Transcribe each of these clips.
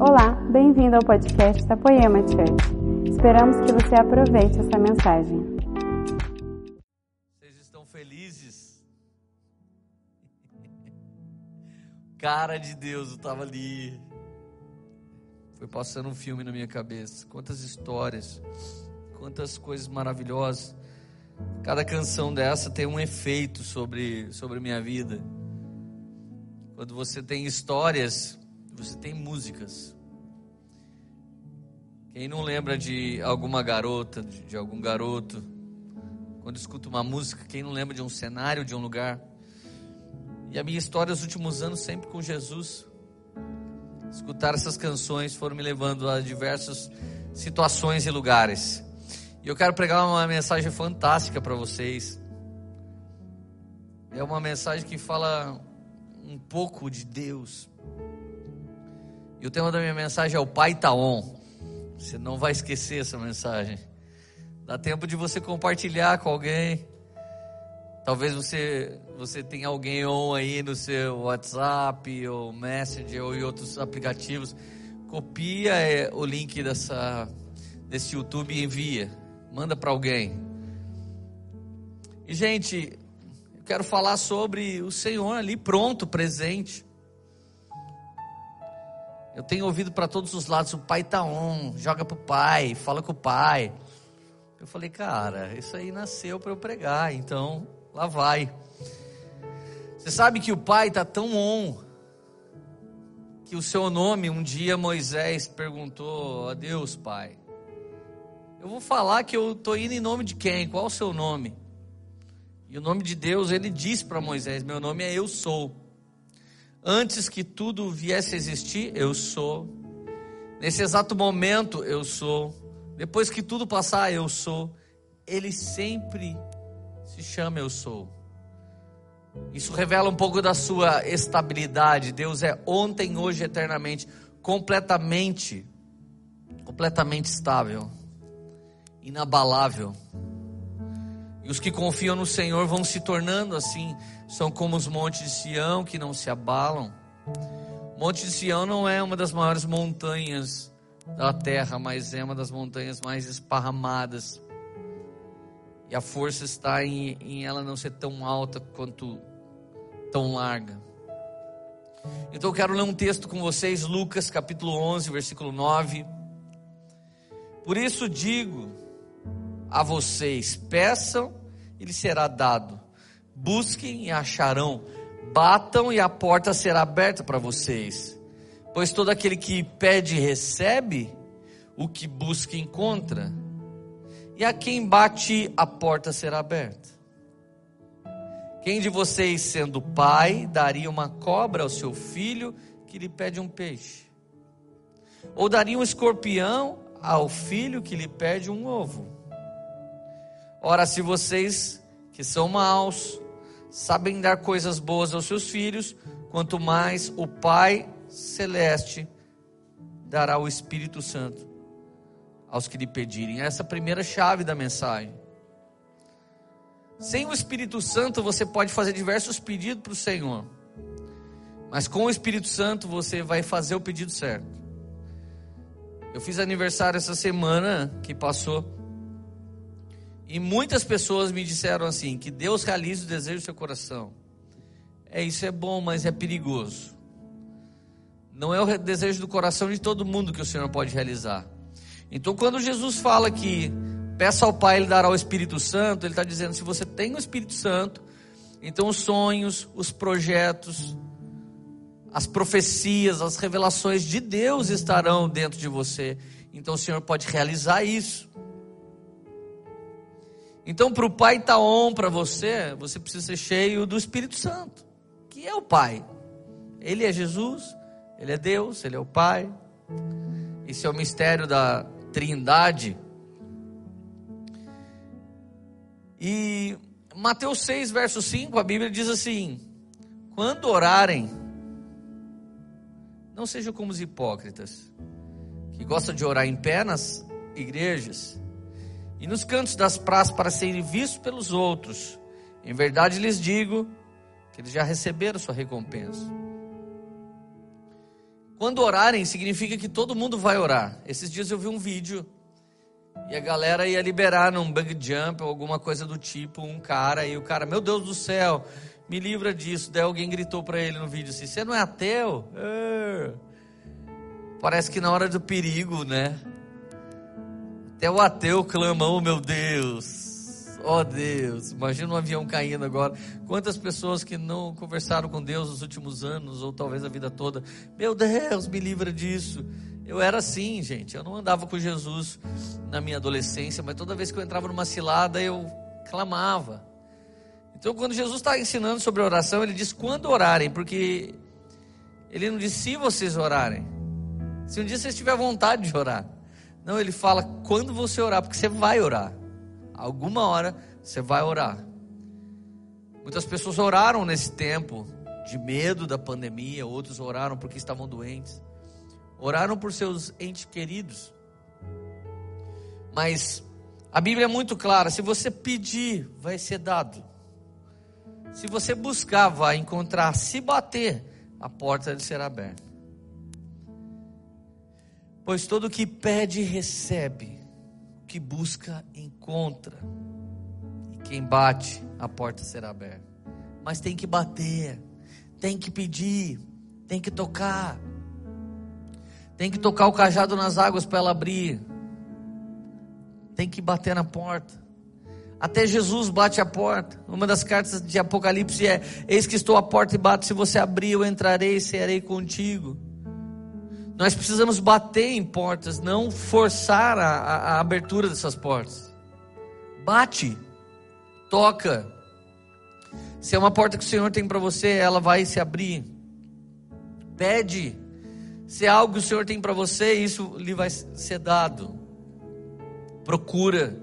Olá, bem-vindo ao podcast da Poema Church. Esperamos que você aproveite essa mensagem. Vocês estão felizes? Cara de Deus, eu estava ali. Foi passando um filme na minha cabeça. Quantas histórias, quantas coisas maravilhosas. Cada canção dessa tem um efeito sobre, sobre minha vida. Quando você tem histórias, você tem músicas. Quem não lembra de alguma garota, de, de algum garoto, quando escuta uma música, quem não lembra de um cenário, de um lugar? E a minha história nos últimos anos sempre com Jesus. Escutar essas canções foram me levando a diversas situações e lugares. E eu quero pregar uma mensagem fantástica para vocês. É uma mensagem que fala um pouco de Deus. E o tema da minha mensagem é o Pai Taon. Você não vai esquecer essa mensagem. Dá tempo de você compartilhar com alguém. Talvez você você tenha alguém on aí no seu WhatsApp ou Messenger ou em outros aplicativos. Copia é, o link dessa desse YouTube e envia. Manda para alguém. E gente, quero falar sobre o Senhor ali pronto, presente. Eu tenho ouvido para todos os lados, o pai tá on, joga pro pai, fala com o pai. Eu falei, cara, isso aí nasceu para eu pregar, então lá vai. Você sabe que o pai tá tão on que o seu nome, um dia Moisés perguntou a Deus, pai. Eu vou falar que eu tô indo em nome de quem? Qual o seu nome? E o nome de Deus, ele disse para Moisés: Meu nome é Eu Sou. Antes que tudo viesse a existir, eu sou. Nesse exato momento, eu sou. Depois que tudo passar, eu sou. Ele sempre se chama Eu Sou. Isso revela um pouco da sua estabilidade. Deus é ontem, hoje, eternamente, completamente, completamente estável, inabalável. E os que confiam no Senhor vão se tornando assim, são como os montes de Sião que não se abalam. Monte de Sião não é uma das maiores montanhas da terra, mas é uma das montanhas mais esparramadas. E a força está em, em ela não ser tão alta quanto tão larga. Então eu quero ler um texto com vocês, Lucas capítulo 11, versículo 9. Por isso digo a vocês: peçam e lhe será dado. Busquem e acharão. Batam e a porta será aberta para vocês. Pois todo aquele que pede recebe, o que busca encontra. E a quem bate a porta será aberta. Quem de vocês, sendo pai, daria uma cobra ao seu filho que lhe pede um peixe? Ou daria um escorpião ao filho que lhe pede um ovo? Ora, se vocês que são maus, sabem dar coisas boas aos seus filhos, quanto mais o Pai Celeste dará o Espírito Santo aos que lhe pedirem. Essa é a primeira chave da mensagem. Sem o Espírito Santo, você pode fazer diversos pedidos para o Senhor, mas com o Espírito Santo, você vai fazer o pedido certo. Eu fiz aniversário essa semana que passou. E muitas pessoas me disseram assim: que Deus realize o desejo do seu coração. É isso é bom, mas é perigoso. Não é o desejo do coração de todo mundo que o Senhor pode realizar. Então, quando Jesus fala que peça ao Pai, Ele dará o Espírito Santo, Ele está dizendo: se você tem o Espírito Santo, então os sonhos, os projetos, as profecias, as revelações de Deus estarão dentro de você. Então o Senhor pode realizar isso. Então, para o Pai estar tá para você, você precisa ser cheio do Espírito Santo, que é o Pai. Ele é Jesus, Ele é Deus, Ele é o Pai. Esse é o mistério da Trindade. E Mateus 6, verso 5, a Bíblia diz assim: Quando orarem, não sejam como os hipócritas, que gostam de orar em pé nas igrejas e nos cantos das praças para serem vistos pelos outros. Em verdade lhes digo que eles já receberam sua recompensa. Quando orarem, significa que todo mundo vai orar. Esses dias eu vi um vídeo e a galera ia liberar num bug jump ou alguma coisa do tipo um cara e o cara, meu Deus do céu, me livra disso. Daí alguém gritou para ele no vídeo assim: Você não é ateu? É. Parece que na hora do perigo, né? Até o ateu clama: Oh meu Deus. Oh Deus, imagina um avião caindo agora. Quantas pessoas que não conversaram com Deus nos últimos anos, ou talvez a vida toda. Meu Deus, me livra disso. Eu era assim, gente. Eu não andava com Jesus na minha adolescência, mas toda vez que eu entrava numa cilada, eu clamava. Então, quando Jesus está ensinando sobre oração, ele diz quando orarem, porque ele não diz se vocês orarem. Se um dia você tiver vontade de orar. Não, ele fala quando você orar, porque você vai orar. Alguma hora você vai orar. Muitas pessoas oraram nesse tempo de medo da pandemia, outros oraram porque estavam doentes. Oraram por seus entes queridos. Mas a Bíblia é muito clara: se você pedir, vai ser dado. Se você buscar, vai encontrar. Se bater, a porta será aberta. Pois todo que pede, recebe que busca, encontra. E quem bate, a porta será aberta. Mas tem que bater, tem que pedir, tem que tocar. Tem que tocar o cajado nas águas para ela abrir. Tem que bater na porta. Até Jesus bate a porta. Uma das cartas de Apocalipse é: Eis que estou à porta e bato. Se você abrir, eu entrarei e serei contigo. Nós precisamos bater em portas, não forçar a, a, a abertura dessas portas. Bate, toca. Se é uma porta que o Senhor tem para você, ela vai se abrir. Pede. Se é algo que o Senhor tem para você, isso lhe vai ser dado. Procura.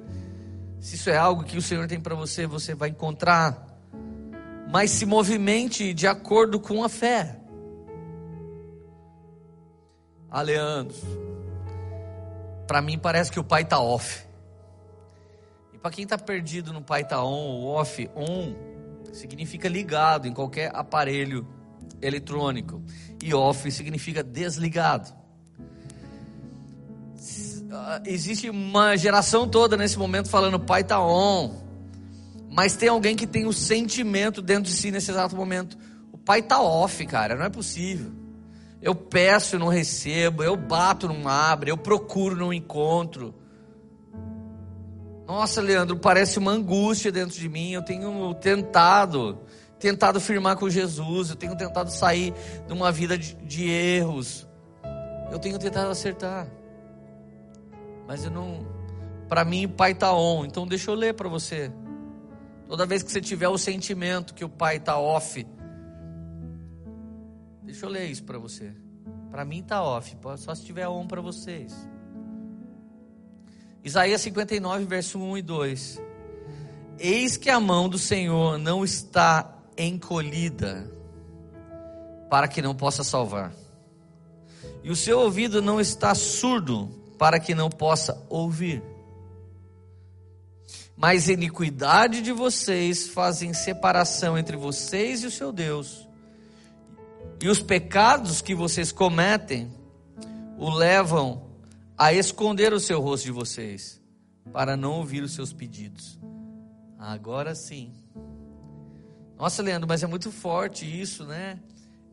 Se isso é algo que o Senhor tem para você, você vai encontrar. Mas se movimente de acordo com a fé. Ah, Leandro, para mim parece que o pai tá off. E para quem tá perdido no pai tá on ou off, on significa ligado em qualquer aparelho eletrônico e off significa desligado. Ah, existe uma geração toda nesse momento falando pai tá on, mas tem alguém que tem o sentimento dentro de si nesse exato momento. O pai tá off, cara, não é possível. Eu peço e não recebo, eu bato, não abre, eu procuro, não encontro. Nossa, Leandro, parece uma angústia dentro de mim. Eu tenho tentado, tentado firmar com Jesus, eu tenho tentado sair de uma vida de, de erros. Eu tenho tentado acertar. Mas eu não. Para mim, o pai está on. Então, deixa eu ler para você. Toda vez que você tiver o sentimento que o pai está off, Deixa eu ler isso para você. Para mim tá off, só se tiver on para vocês. Isaías 59, verso 1 e 2. Eis que a mão do Senhor não está encolhida para que não possa salvar. E o seu ouvido não está surdo para que não possa ouvir. Mas iniquidade de vocês fazem separação entre vocês e o seu Deus e os pecados que vocês cometem o levam a esconder o seu rosto de vocês, para não ouvir os seus pedidos. Agora sim. Nossa, Leandro, mas é muito forte isso, né?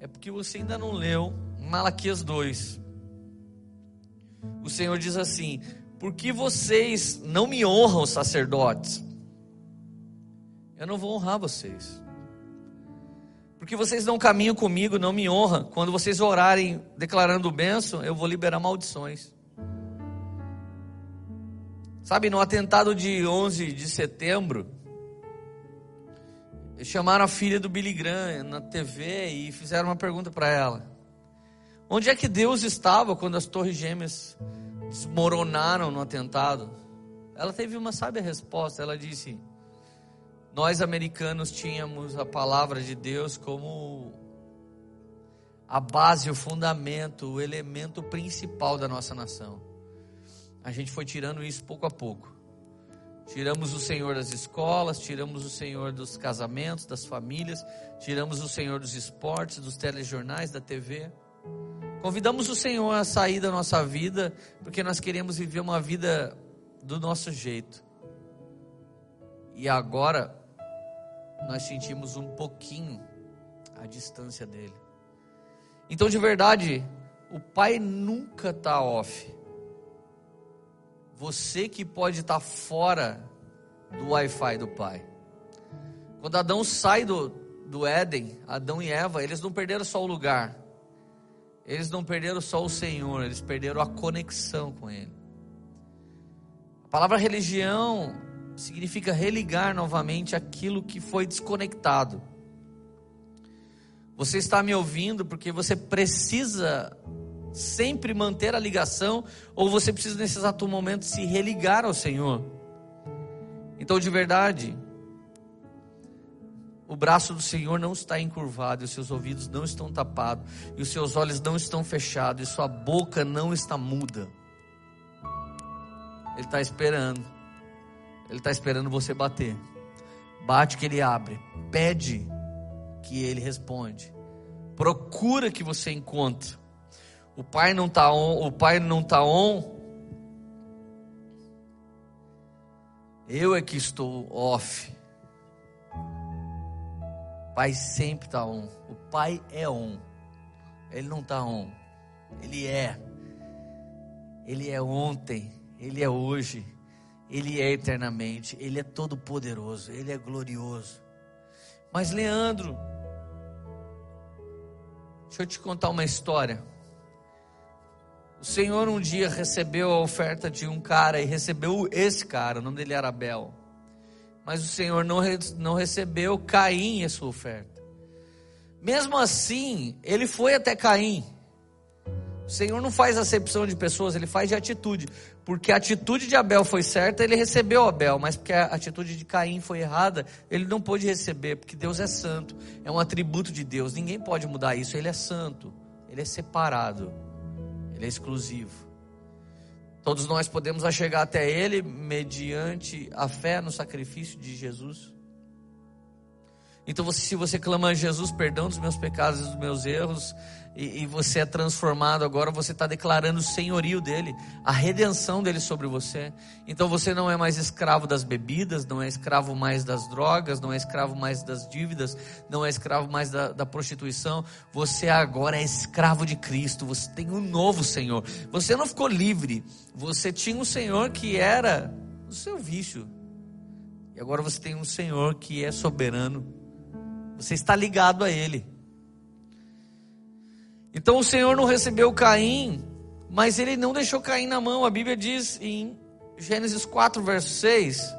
É porque você ainda não leu Malaquias 2. O Senhor diz assim: Por que vocês não me honram, sacerdotes? Eu não vou honrar vocês. Porque vocês não caminham comigo, não me honram. Quando vocês orarem declarando bênção, eu vou liberar maldições. Sabe, no atentado de 11 de setembro, chamaram a filha do Billy Graham na TV e fizeram uma pergunta para ela. Onde é que Deus estava quando as torres gêmeas desmoronaram no atentado? Ela teve uma sábia resposta. Ela disse: nós americanos tínhamos a palavra de Deus como a base, o fundamento, o elemento principal da nossa nação. A gente foi tirando isso pouco a pouco. Tiramos o Senhor das escolas, tiramos o Senhor dos casamentos, das famílias, tiramos o Senhor dos esportes, dos telejornais, da TV. Convidamos o Senhor a sair da nossa vida, porque nós queremos viver uma vida do nosso jeito. E agora nós sentimos um pouquinho a distância dele. Então, de verdade, o pai nunca está off. Você que pode estar tá fora do Wi-Fi do pai. Quando Adão sai do, do Éden, Adão e Eva, eles não perderam só o lugar. Eles não perderam só o Senhor, eles perderam a conexão com Ele. A palavra religião significa religar novamente aquilo que foi desconectado. Você está me ouvindo porque você precisa sempre manter a ligação ou você precisa nesse exato momento se religar ao Senhor. Então, de verdade, o braço do Senhor não está encurvado, e os seus ouvidos não estão tapados, e os seus olhos não estão fechados, e sua boca não está muda. Ele está esperando. Ele está esperando você bater. Bate que ele abre. Pede que ele responde. Procura que você encontre. O pai não está on, o pai não está on. Eu é que estou off. O pai sempre está on. O pai é on. Ele não está on. Ele é. Ele é ontem. Ele é hoje. Ele é eternamente, Ele é todo poderoso, Ele é glorioso. Mas Leandro, deixa eu te contar uma história. O Senhor um dia recebeu a oferta de um cara e recebeu esse cara, o nome dele era Abel. Mas o Senhor não, não recebeu Caim a sua oferta. Mesmo assim, ele foi até Caim. O Senhor não faz acepção de pessoas, ele faz de atitude. Porque a atitude de Abel foi certa, ele recebeu Abel, mas porque a atitude de Caim foi errada, ele não pôde receber, porque Deus é santo, é um atributo de Deus, ninguém pode mudar isso, ele é santo, ele é separado, ele é exclusivo. Todos nós podemos chegar até ele mediante a fé no sacrifício de Jesus. Então, se você clama a Jesus, perdão dos meus pecados e dos meus erros, e, e você é transformado agora, você está declarando o senhorio dele, a redenção dele sobre você. Então você não é mais escravo das bebidas, não é escravo mais das drogas, não é escravo mais das dívidas, não é escravo mais da, da prostituição. Você agora é escravo de Cristo, você tem um novo Senhor. Você não ficou livre, você tinha um Senhor que era o seu vício. E agora você tem um Senhor que é soberano. Você está ligado a Ele. Então o Senhor não recebeu Caim, mas ele não deixou Caim na mão. A Bíblia diz em Gênesis 4, verso 6.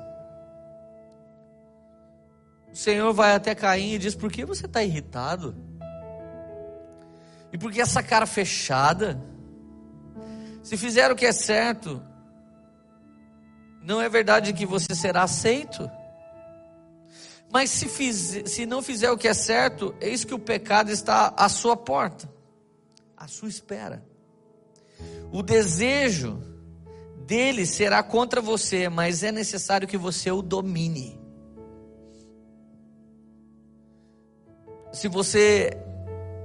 O Senhor vai até Caim e diz: Por que você está irritado? E por que essa cara fechada? Se fizer o que é certo, não é verdade que você será aceito? Mas se, fiz, se não fizer o que é certo, eis que o pecado está à sua porta à sua espera. O desejo dele será contra você, mas é necessário que você o domine. Se você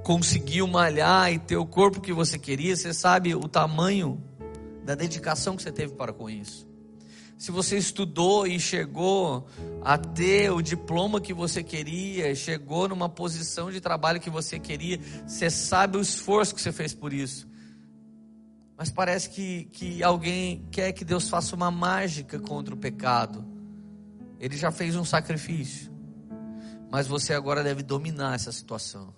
conseguiu malhar e ter o corpo que você queria, você sabe o tamanho da dedicação que você teve para com isso se você estudou e chegou a ter o diploma que você queria, chegou numa posição de trabalho que você queria, você sabe o esforço que você fez por isso. Mas parece que, que alguém quer que Deus faça uma mágica contra o pecado. Ele já fez um sacrifício. Mas você agora deve dominar essa situação.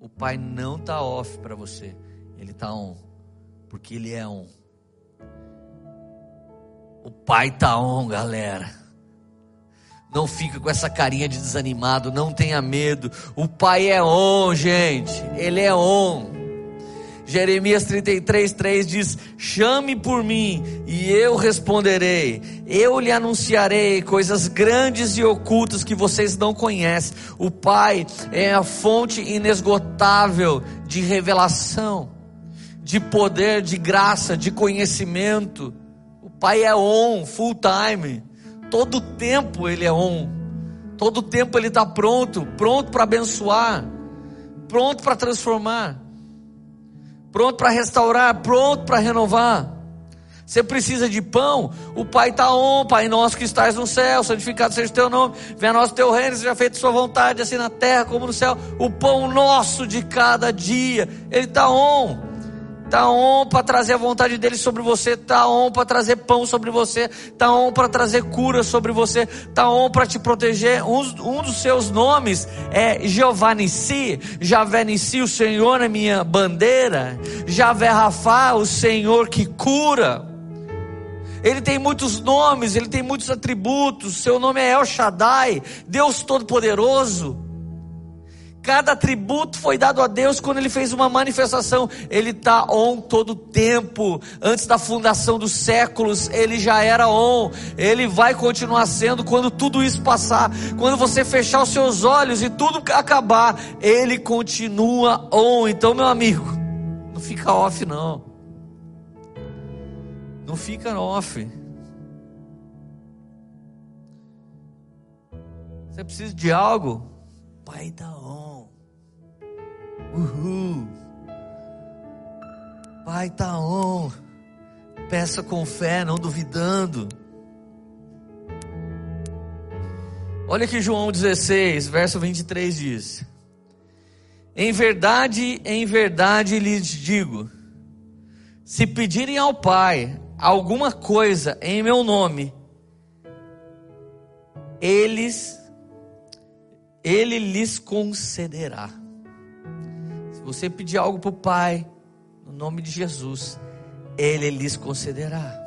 O Pai não está off para você, Ele está on, porque Ele é on. O pai tá on, galera. Não fica com essa carinha de desanimado, não tenha medo. O pai é on, gente. Ele é on. Jeremias 33, 3 diz: Chame por mim e eu responderei. Eu lhe anunciarei coisas grandes e ocultas que vocês não conhecem. O Pai é a fonte inesgotável de revelação, de poder, de graça, de conhecimento. Pai é on, full time. Todo tempo ele é on. Todo tempo ele está pronto, pronto para abençoar, pronto para transformar. pronto para restaurar, pronto para renovar. Você precisa de pão? O Pai está on, Pai nosso que estás no céu, santificado seja o teu nome, venha nosso teu reino, seja feita sua vontade, assim na terra como no céu. O pão nosso de cada dia, ele está on. Está on para trazer a vontade dele sobre você, está on para trazer pão sobre você, está on para trazer cura sobre você, está on para te proteger. Um, um, dos seus nomes é Jeová Nissi, Javé Nissi, o Senhor é minha bandeira, Javé Rafá, o Senhor que cura. Ele tem muitos nomes, ele tem muitos atributos. Seu nome é El Shaddai, Deus Todo-Poderoso. Cada atributo foi dado a Deus quando ele fez uma manifestação. Ele está on todo o tempo. Antes da fundação dos séculos, ele já era on. Ele vai continuar sendo quando tudo isso passar. Quando você fechar os seus olhos e tudo acabar, ele continua on. Então, meu amigo, não fica off não. Não fica off. Você precisa de algo? Pai da on. Uhul. Pai tá on. Peça com fé, não duvidando. Olha que João 16, verso 23 diz: Em verdade, em verdade lhes digo: se pedirem ao Pai alguma coisa em meu nome, eles ele lhes concederá. Você pedir algo para o Pai, no nome de Jesus, Ele lhes concederá.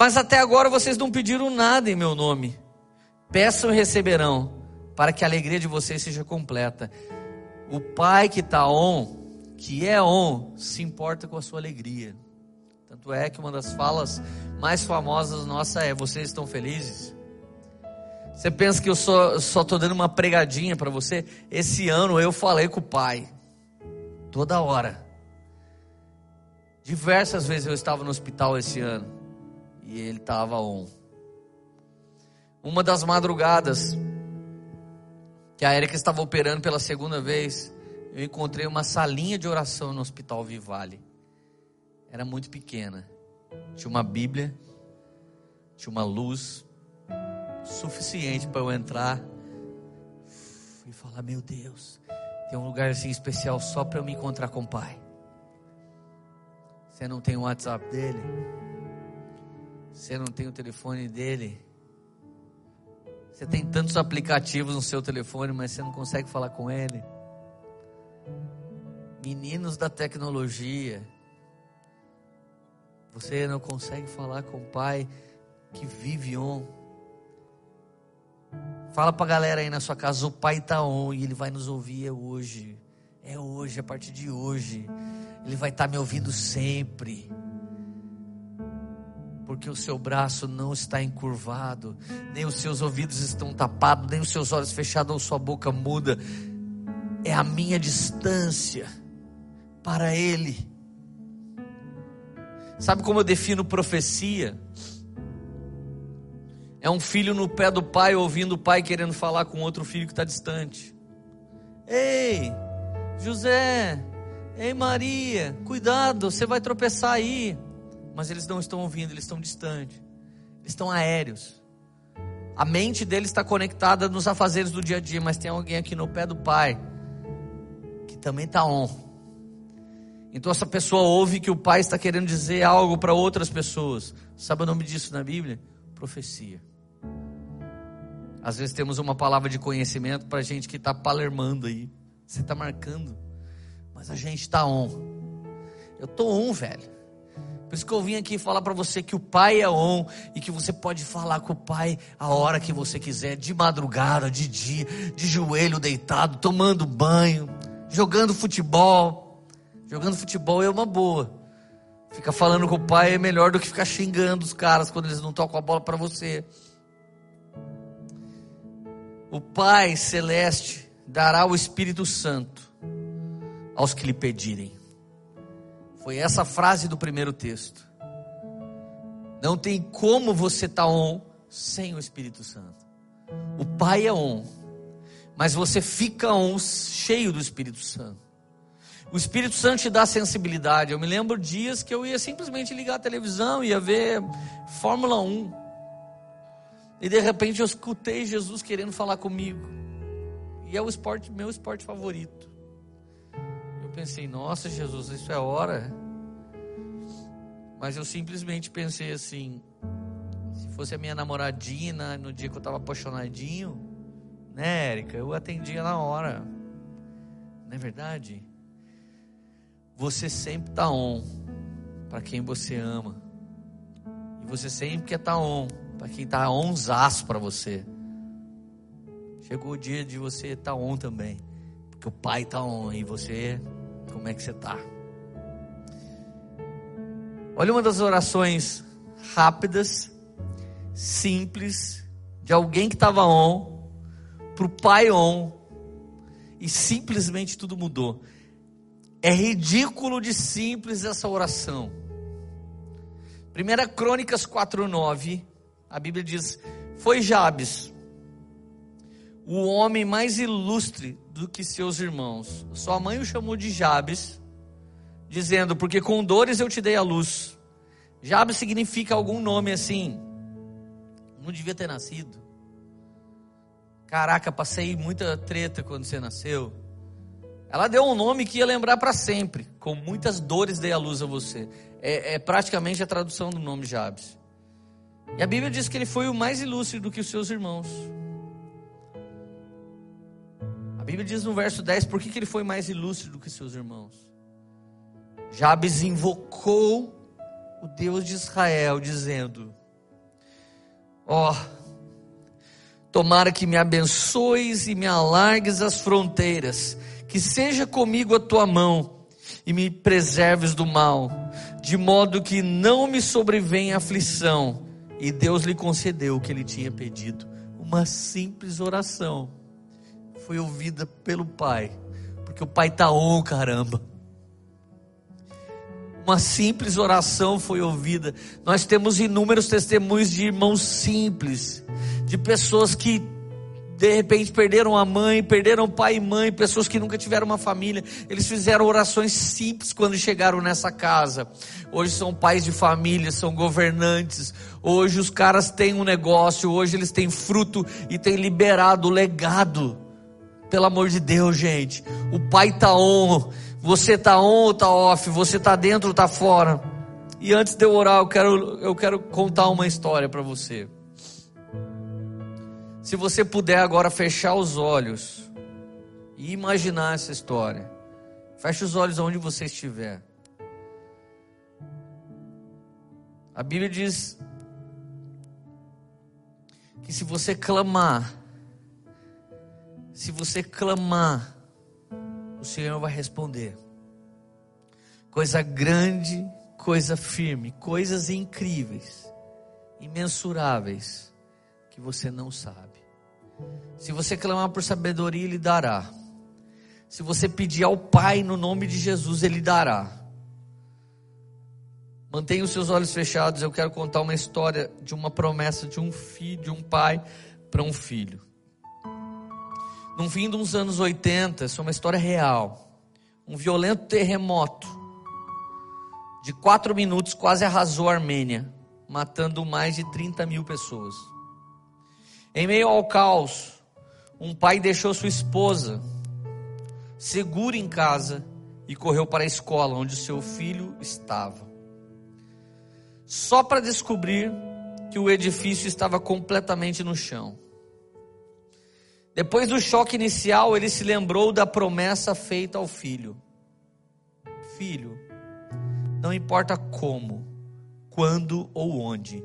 Mas até agora vocês não pediram nada em meu nome. Peçam e receberão, para que a alegria de vocês seja completa. O Pai que está on, que é on, se importa com a sua alegria. Tanto é que uma das falas mais famosas nossa é: Vocês estão felizes? Você pensa que eu só estou dando uma pregadinha para você? Esse ano eu falei com o pai, toda hora. Diversas vezes eu estava no hospital esse ano e ele estava on. Uma das madrugadas que a Erika estava operando pela segunda vez, eu encontrei uma salinha de oração no Hospital Vivale era muito pequena. Tinha uma Bíblia, tinha uma luz suficiente para eu entrar e falar: Meu Deus, tem um lugar assim especial só para eu me encontrar com o Pai. Você não tem o WhatsApp dele? Você não tem o telefone dele? Você tem tantos aplicativos no seu telefone, mas você não consegue falar com ele? Meninos da tecnologia, você não consegue falar com o Pai que vive on. Fala para a galera aí na sua casa, o Pai está on e Ele vai nos ouvir hoje. É hoje, a partir de hoje. Ele vai estar tá me ouvindo sempre. Porque o seu braço não está encurvado, nem os seus ouvidos estão tapados, nem os seus olhos fechados ou sua boca muda. É a minha distância para Ele Sabe como eu defino profecia? É um filho no pé do pai ouvindo o pai querendo falar com outro filho que está distante. Ei, José, ei Maria, cuidado, você vai tropeçar aí. Mas eles não estão ouvindo, eles estão distantes, eles estão aéreos. A mente deles está conectada nos afazeres do dia a dia, mas tem alguém aqui no pé do pai que também está on então essa pessoa ouve que o pai está querendo dizer algo para outras pessoas. Sabe o nome disso na Bíblia? Profecia. Às vezes temos uma palavra de conhecimento para gente que está palermando aí. Você está marcando. Mas a gente está on. Eu estou on, velho. Por isso que eu vim aqui falar para você que o Pai é on e que você pode falar com o Pai a hora que você quiser, de madrugada, de dia, de joelho deitado, tomando banho, jogando futebol. Jogando futebol é uma boa. Ficar falando com o pai é melhor do que ficar xingando os caras quando eles não tocam a bola para você. O Pai Celeste dará o Espírito Santo aos que lhe pedirem. Foi essa frase do primeiro texto. Não tem como você estar tá on sem o Espírito Santo. O Pai é on, mas você fica on cheio do Espírito Santo. O Espírito Santo te dá sensibilidade. Eu me lembro dias que eu ia simplesmente ligar a televisão, ia ver Fórmula 1. E de repente eu escutei Jesus querendo falar comigo. E é o esporte, meu esporte favorito. Eu pensei, nossa Jesus, isso é hora. Mas eu simplesmente pensei assim: se fosse a minha namoradinha no dia que eu estava apaixonadinho, né, Érica, eu atendia na hora. Não é verdade? Você sempre está on para quem você ama. E você sempre quer estar tá on para quem está onzaço para você. Chegou o dia de você estar tá on também. Porque o pai está on e você, como é que você está? Olha uma das orações rápidas, simples, de alguém que estava on, para o pai on, e simplesmente tudo mudou. É ridículo de simples essa oração. 1 Crônicas 4,9, a Bíblia diz: Foi Jabes, o homem mais ilustre do que seus irmãos. Sua mãe o chamou de Jabes, dizendo: Porque com dores eu te dei a luz. Jabes significa algum nome assim. Não devia ter nascido. Caraca, passei muita treta quando você nasceu. Ela deu um nome que ia lembrar para sempre. Com muitas dores dei a luz a você. É, é, praticamente a tradução do nome Jabes. E a Bíblia diz que ele foi o mais ilustre do que os seus irmãos. A Bíblia diz no verso 10 por que, que ele foi mais ilustre do que seus irmãos. Jabes invocou o Deus de Israel, dizendo: Ó, oh, tomara que me abençoes e me alargues as fronteiras que seja comigo a tua mão e me preserves do mal, de modo que não me sobrevenha aflição. E Deus lhe concedeu o que ele tinha pedido. Uma simples oração foi ouvida pelo pai, porque o pai está on, caramba. Uma simples oração foi ouvida. Nós temos inúmeros testemunhos de irmãos simples, de pessoas que de repente perderam a mãe, perderam pai e mãe, pessoas que nunca tiveram uma família. Eles fizeram orações simples quando chegaram nessa casa. Hoje são pais de família, são governantes. Hoje os caras têm um negócio, hoje eles têm fruto e têm liberado o legado. Pelo amor de Deus, gente. O pai tá on, você tá on ou tá off, você tá dentro ou tá fora. E antes de eu orar, eu quero, eu quero contar uma história para você. Se você puder agora fechar os olhos e imaginar essa história. Feche os olhos onde você estiver. A Bíblia diz que se você clamar, se você clamar, o Senhor vai responder. Coisa grande, coisa firme, coisas incríveis, imensuráveis, que você não sabe. Se você clamar por sabedoria, Ele dará. Se você pedir ao Pai no nome de Jesus, Ele dará. Mantenha os seus olhos fechados. Eu quero contar uma história de uma promessa de um filho, de um pai para um filho. No fim dos anos 80, isso é uma história real. Um violento terremoto de quatro minutos quase arrasou a Armênia, matando mais de 30 mil pessoas. Em meio ao caos, um pai deixou sua esposa segura em casa e correu para a escola onde seu filho estava. Só para descobrir que o edifício estava completamente no chão. Depois do choque inicial, ele se lembrou da promessa feita ao filho: Filho, não importa como, quando ou onde,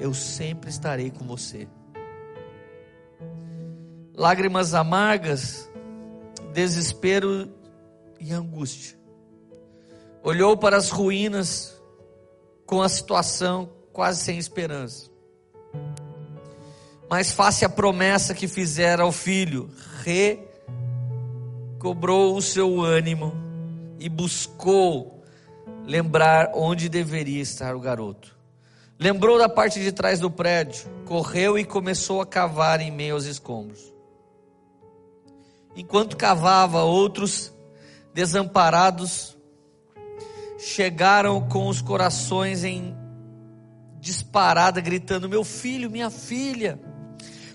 eu sempre estarei com você lágrimas amargas, desespero e angústia. Olhou para as ruínas com a situação quase sem esperança. Mas face a promessa que fizera ao filho, recobrou o seu ânimo e buscou lembrar onde deveria estar o garoto. Lembrou da parte de trás do prédio, correu e começou a cavar em meio aos escombros. Enquanto cavava, outros desamparados, chegaram com os corações em disparada, gritando: Meu filho, minha filha.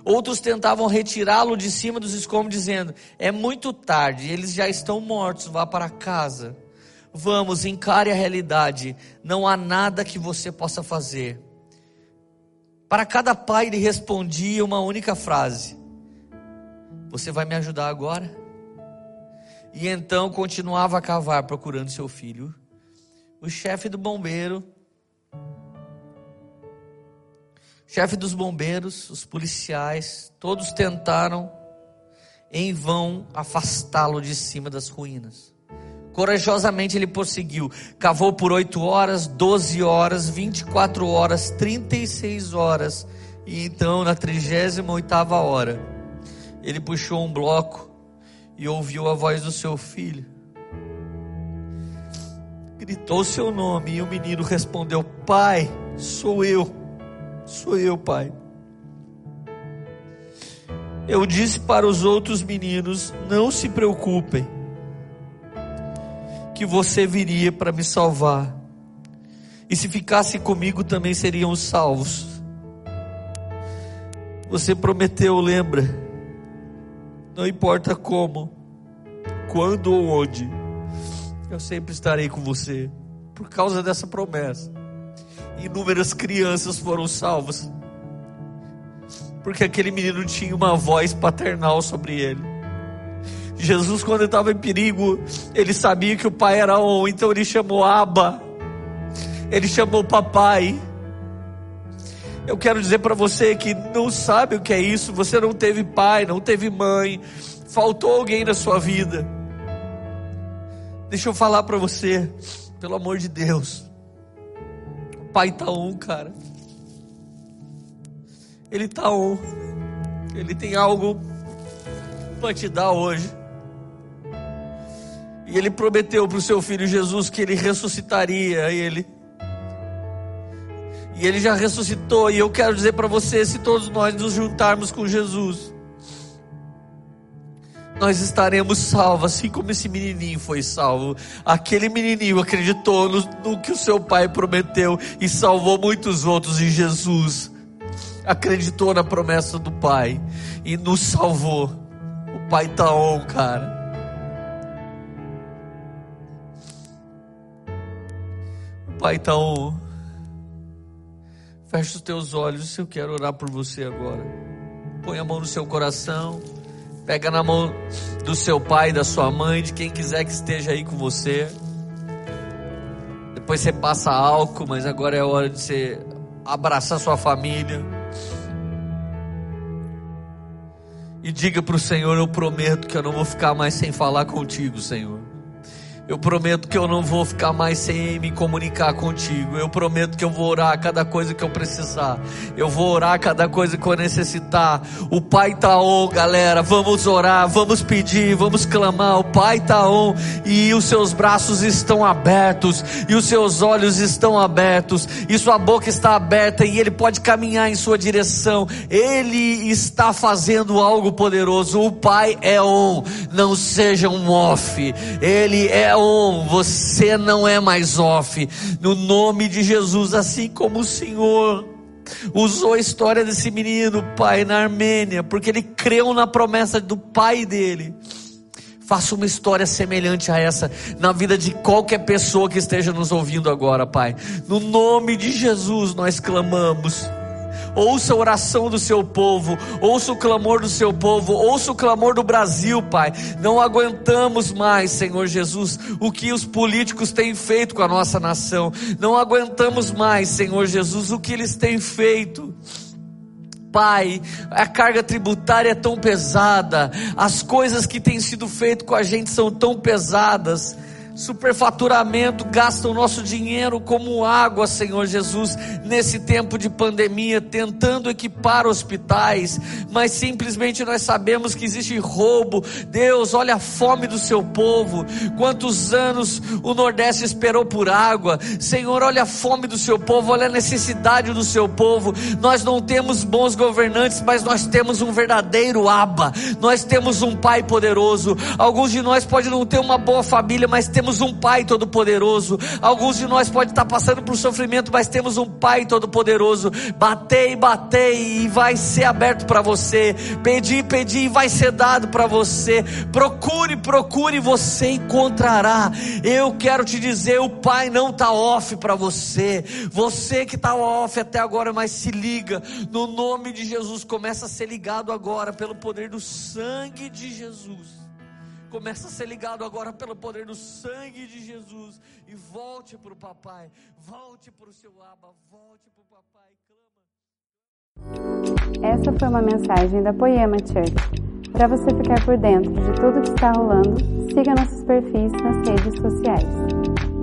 Outros tentavam retirá-lo de cima dos escombros, dizendo: É muito tarde, eles já estão mortos, vá para casa. Vamos, encare a realidade, não há nada que você possa fazer. Para cada pai ele respondia uma única frase: Você vai me ajudar agora? E então continuava a cavar procurando seu filho. O chefe do bombeiro, chefe dos bombeiros, os policiais, todos tentaram em vão afastá-lo de cima das ruínas. Corajosamente ele prosseguiu, cavou por oito horas, doze horas, vinte e quatro horas, trinta e seis horas, e então na trigésima oitava hora, ele puxou um bloco e ouviu a voz do seu filho. Gritou seu nome e o menino respondeu: Pai, sou eu, sou eu, pai. Eu disse para os outros meninos: Não se preocupem, que você viria para me salvar. E se ficasse comigo também seriam salvos. Você prometeu, lembra? Não importa como, quando ou onde, eu sempre estarei com você. Por causa dessa promessa, inúmeras crianças foram salvas, porque aquele menino tinha uma voz paternal sobre ele. Jesus, quando estava em perigo, ele sabia que o pai era um, então ele chamou Abba, ele chamou papai. Eu quero dizer para você que não sabe o que é isso, você não teve pai, não teve mãe, faltou alguém na sua vida. Deixa eu falar para você, pelo amor de Deus. O pai tá um, cara. Ele tá um. Ele tem algo para te dar hoje. E ele prometeu para o seu filho Jesus que ele ressuscitaria ele. E ele já ressuscitou. E eu quero dizer para você: se todos nós nos juntarmos com Jesus, nós estaremos salvos, assim como esse menininho foi salvo. Aquele menininho acreditou no, no que o seu pai prometeu e salvou muitos outros em Jesus. Acreditou na promessa do pai e nos salvou. O pai tá on, cara. O pai tá on. Feche os teus olhos, eu quero orar por você agora. Põe a mão no seu coração. Pega na mão do seu pai, da sua mãe, de quem quiser que esteja aí com você. Depois você passa álcool, mas agora é hora de você abraçar sua família. E diga para o Senhor: Eu prometo que eu não vou ficar mais sem falar contigo, Senhor. Eu prometo que eu não vou ficar mais sem me comunicar contigo. Eu prometo que eu vou orar cada coisa que eu precisar. Eu vou orar cada coisa que eu necessitar. O Pai tá on, galera. Vamos orar, vamos pedir, vamos clamar. O Pai tá on e os seus braços estão abertos e os seus olhos estão abertos e sua boca está aberta e ele pode caminhar em sua direção. Ele está fazendo algo poderoso. O Pai é on. Não seja um off. Ele é on, você não é mais off. No nome de Jesus, assim como o Senhor usou a história desse menino, pai, na Armênia, porque ele creu na promessa do pai dele. Faça uma história semelhante a essa na vida de qualquer pessoa que esteja nos ouvindo agora, Pai. No nome de Jesus nós clamamos ouça a oração do seu povo, ouça o clamor do seu povo, ouça o clamor do Brasil, Pai. Não aguentamos mais, Senhor Jesus, o que os políticos têm feito com a nossa nação. Não aguentamos mais, Senhor Jesus, o que eles têm feito. Pai, a carga tributária é tão pesada, as coisas que têm sido feitas com a gente são tão pesadas. Superfaturamento, gasta o nosso dinheiro como água, Senhor Jesus, nesse tempo de pandemia, tentando equipar hospitais, mas simplesmente nós sabemos que existe roubo. Deus, olha a fome do seu povo. Quantos anos o Nordeste esperou por água? Senhor, olha a fome do seu povo, olha a necessidade do seu povo. Nós não temos bons governantes, mas nós temos um verdadeiro Aba. Nós temos um Pai poderoso. Alguns de nós podem não ter uma boa família, mas temos temos um Pai Todo-Poderoso. Alguns de nós podem estar passando por sofrimento, mas temos um Pai Todo-Poderoso. Batei, batei e vai ser aberto para você. Pedi, pedi e vai ser dado para você. Procure, procure, você encontrará. Eu quero te dizer, o Pai não está off para você. Você que está off até agora, mas se liga. No nome de Jesus, começa a ser ligado agora pelo poder do sangue de Jesus. Começa a ser ligado agora pelo poder do sangue de Jesus. E volte para o papai. Volte para o seu aba. Volte para o papai. Clama. Essa foi uma mensagem da Poema Church. Para você ficar por dentro de tudo que está rolando, siga nossos perfis nas redes sociais.